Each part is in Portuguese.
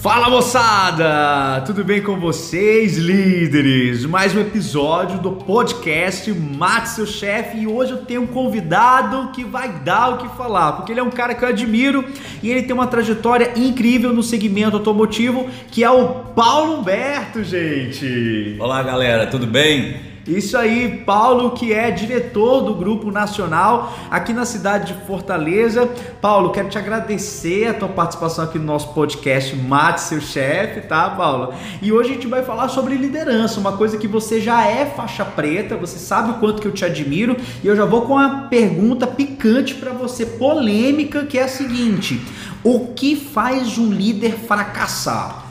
Fala moçada! Tudo bem com vocês, líderes? Mais um episódio do podcast Mate Seu Chefe e hoje eu tenho um convidado que vai dar o que falar, porque ele é um cara que eu admiro e ele tem uma trajetória incrível no segmento automotivo, que é o Paulo Humberto, gente! Olá galera, tudo bem? Isso aí, Paulo, que é diretor do Grupo Nacional aqui na cidade de Fortaleza. Paulo, quero te agradecer a tua participação aqui no nosso podcast Mate Seu Chefe, tá, Paulo? E hoje a gente vai falar sobre liderança, uma coisa que você já é faixa preta, você sabe o quanto que eu te admiro, e eu já vou com uma pergunta picante para você, polêmica, que é a seguinte: o que faz um líder fracassar?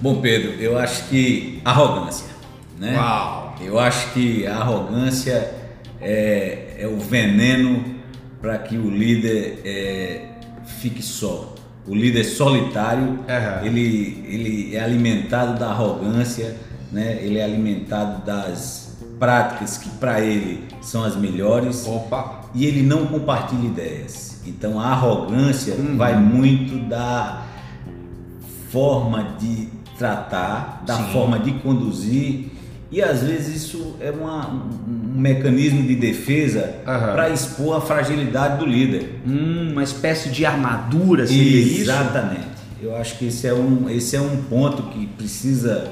Bom, Pedro, eu acho que arrogância, né? Uau! Eu acho que a arrogância é, é o veneno para que o líder é, fique só. O líder solitário, Uhum. ele, ele é alimentado da arrogância, né? ele é alimentado das práticas que para ele são as melhores Opa! e ele não compartilha ideias. Então a arrogância Uhum. vai muito da forma de tratar, da Sim. forma de conduzir e às vezes isso é uma- um, um mecanismo de defesa Aham. para expor a fragilidade do líder. Hum, uma espécie de armadura, seria isso? Exatamente. Eu acho que esse é um, esse é um ponto que precisa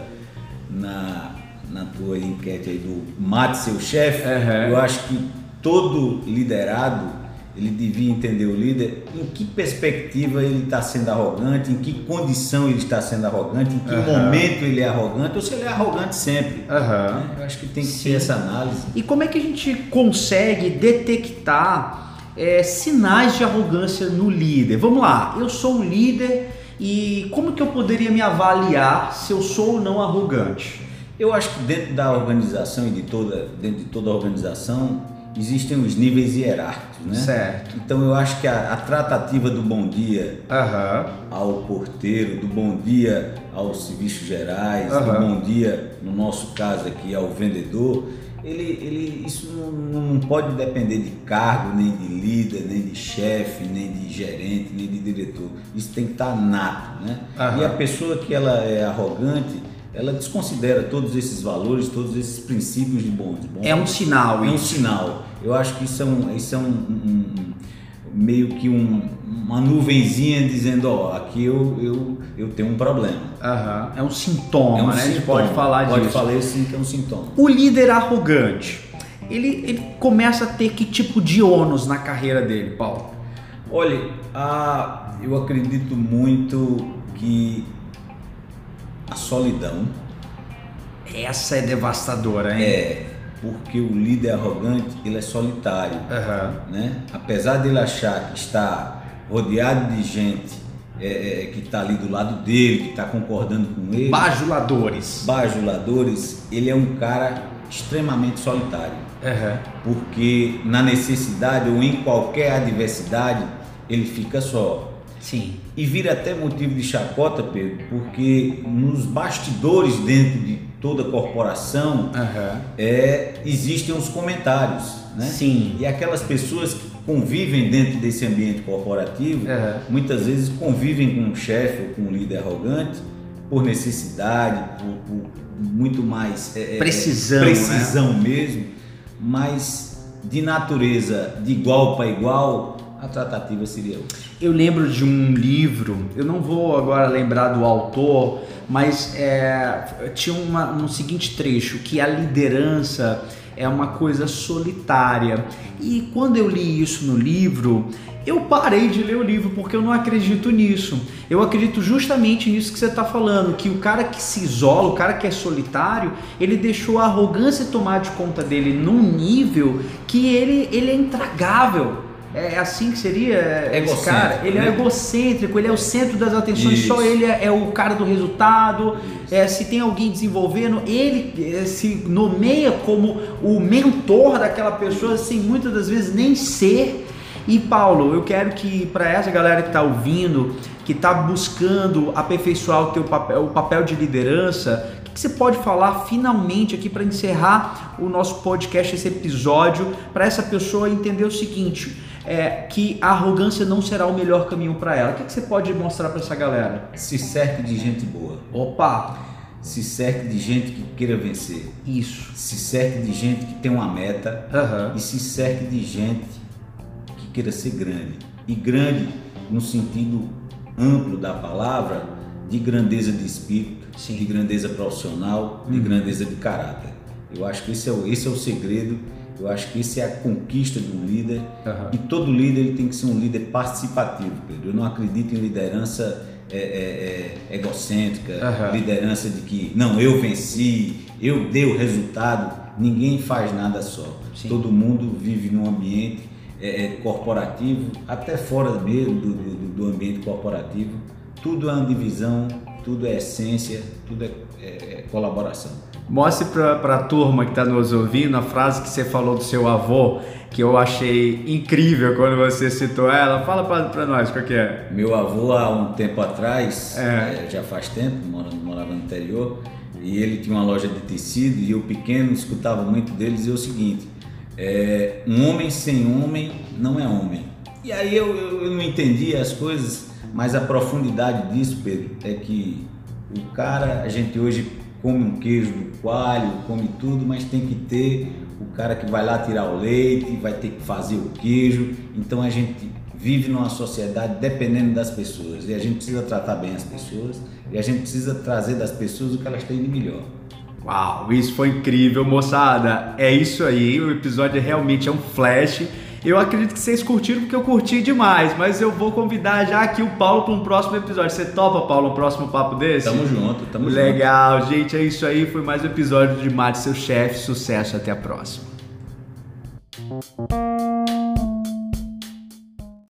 na, na tua enquete aí do mate seu chefe. Aham. Eu acho que todo liderado ele devia entender o líder em que perspectiva ele está sendo arrogante, em que condição ele está sendo arrogante, em que Aham. momento ele é arrogante ou se ele é arrogante sempre. Aham. né? Eu acho que tem que Sim. ter essa análise. E como é que a gente consegue detectar é, sinais de arrogância no líder? Vamos lá, eu sou um líder e como que eu poderia me avaliar se eu sou ou não arrogante? Eu acho que dentro da organização e de toda, dentro de toda a organização existem os níveis hierárquicos, né? Certo. Então eu acho que a, a tratativa do bom dia Aham. ao porteiro, do bom dia aos serviços gerais, Aham. do bom dia, no nosso caso aqui, ao vendedor, ele, ele, isso não, não pode depender de cargo, nem de líder, nem de chefe, nem de gerente, nem de diretor. Isso tem que estar nato, né? Aham. E a pessoa que ela é arrogante, ela desconsidera todos esses valores, todos esses princípios de. De bom É um sinal é um sinal. Eu acho que isso é, um, isso é um, um- meio que um- uma nuvenzinha dizendo, ó, aqui eu, eu, eu tenho um problema. Aham. É um sintoma, é um né? A gente sintoma. pode falar Pode disso. falar assim que é um sintoma. O líder arrogante, ele, ele começa a ter que tipo de ônus na carreira dele, Paulo? Olha, a- eu acredito muito solidão Essa é devastadora, hein? é porque o líder arrogante ele é solitário. Aham. né? Apesar dele achar que está rodeado de gente é, é, que está ali do lado dele, que está concordando com ele, Bajuladores. bajuladores, ele é um cara extremamente solitário, Aham. porque na necessidade ou em qualquer adversidade ele fica só. Sim. E vira até motivo de chacota, Pedro, porque nos bastidores dentro de toda corporação Aham. é, existem os comentários, né? Sim. E aquelas pessoas que convivem dentro desse ambiente corporativo, Aham. muitas vezes convivem com um chefe ou com um líder arrogante por necessidade, por, por muito mais é, é, Precisão, precisão mesmo, mas de natureza de igual para igual, a tratativa seria outra. Eu lembro de um livro, eu não vou agora lembrar do autor, mas é, tinha uma, um seguinte trecho, que a liderança é uma coisa solitária. E quando eu li isso no livro, eu parei de ler o livro porque eu não acredito nisso. Eu acredito justamente nisso que você está falando, que o cara que se isola, o cara que é solitário, ele deixou a arrogância tomar de conta dele num nível que ele, ele é intragável. É assim que seria esse cara? Ele é né? egocêntrico, ele é o centro das atenções, só Isso. ele é, é o cara do resultado. É, se tem alguém desenvolvendo, ele é, se nomeia como o mentor daquela pessoa, sem muitas das vezes nem ser. E Paulo, eu quero que para essa galera que está ouvindo, que está buscando aperfeiçoar o teu papel, o papel de liderança, o que, que você pode falar finalmente aqui para encerrar o nosso podcast, esse episódio, para essa pessoa entender o seguinte: é, que a arrogância não será o melhor caminho para ela. O que, que você pode mostrar para essa galera? Se cerque de gente boa. Opa! Se cerque de gente que queira vencer. Isso. Se cerque de gente que tem uma meta. Uhum. E se cerque de gente que queira ser grande. E grande no sentido amplo da palavra, de grandeza de espírito, Sim. de grandeza profissional, de Uhum. grandeza de caráter. Eu acho que esse é o, esse é o segredo, eu acho que esse é a conquista do líder. Uhum. E todo líder ele tem que ser um líder participativo, Pedro. Eu não acredito em liderança é, é, é, egocêntrica, Uhum. liderança de que, não, eu venci, eu dei o resultado. Ninguém faz nada só. Sim. Todo mundo vive num ambiente é, é, corporativo, até fora mesmo do, do, do ambiente corporativo. Tudo é uma divisão, tudo é essência, tudo é- é colaboração. Mostre para a turma que está nos ouvindo a frase que você falou do seu avô, que eu achei incrível quando você citou ela. Fala para nós qual que é. Meu avô, há um tempo atrás, É. eh, já faz tempo, mora- morava no interior, e ele tinha uma loja de tecido, e eu pequeno escutava muito dele dizer o seguinte: eh, um homem sem homem não é homem. E aí eu, eu, eu não entendia as coisas, mas a profundidade disso, Pedro, é que o cara, a gente hoje come um queijo do coalho, come tudo, mas tem que ter o cara que vai lá tirar o leite, vai ter que fazer o queijo. Então a gente vive numa sociedade dependendo das pessoas e a gente precisa tratar bem as pessoas e a gente precisa trazer das pessoas o que elas têm de melhor. Uau, isso foi incrível, moçada. É isso aí, o episódio realmente é um flash. Eu acredito que vocês curtiram porque eu curti demais, mas eu vou convidar já aqui o Paulo para um próximo episódio. Você topa, Paulo, um próximo papo desse? Tamo junto, tamo junto. Legal, gente, é isso aí. Foi mais um episódio de Mate Seu Chefe. Sucesso, até a próxima.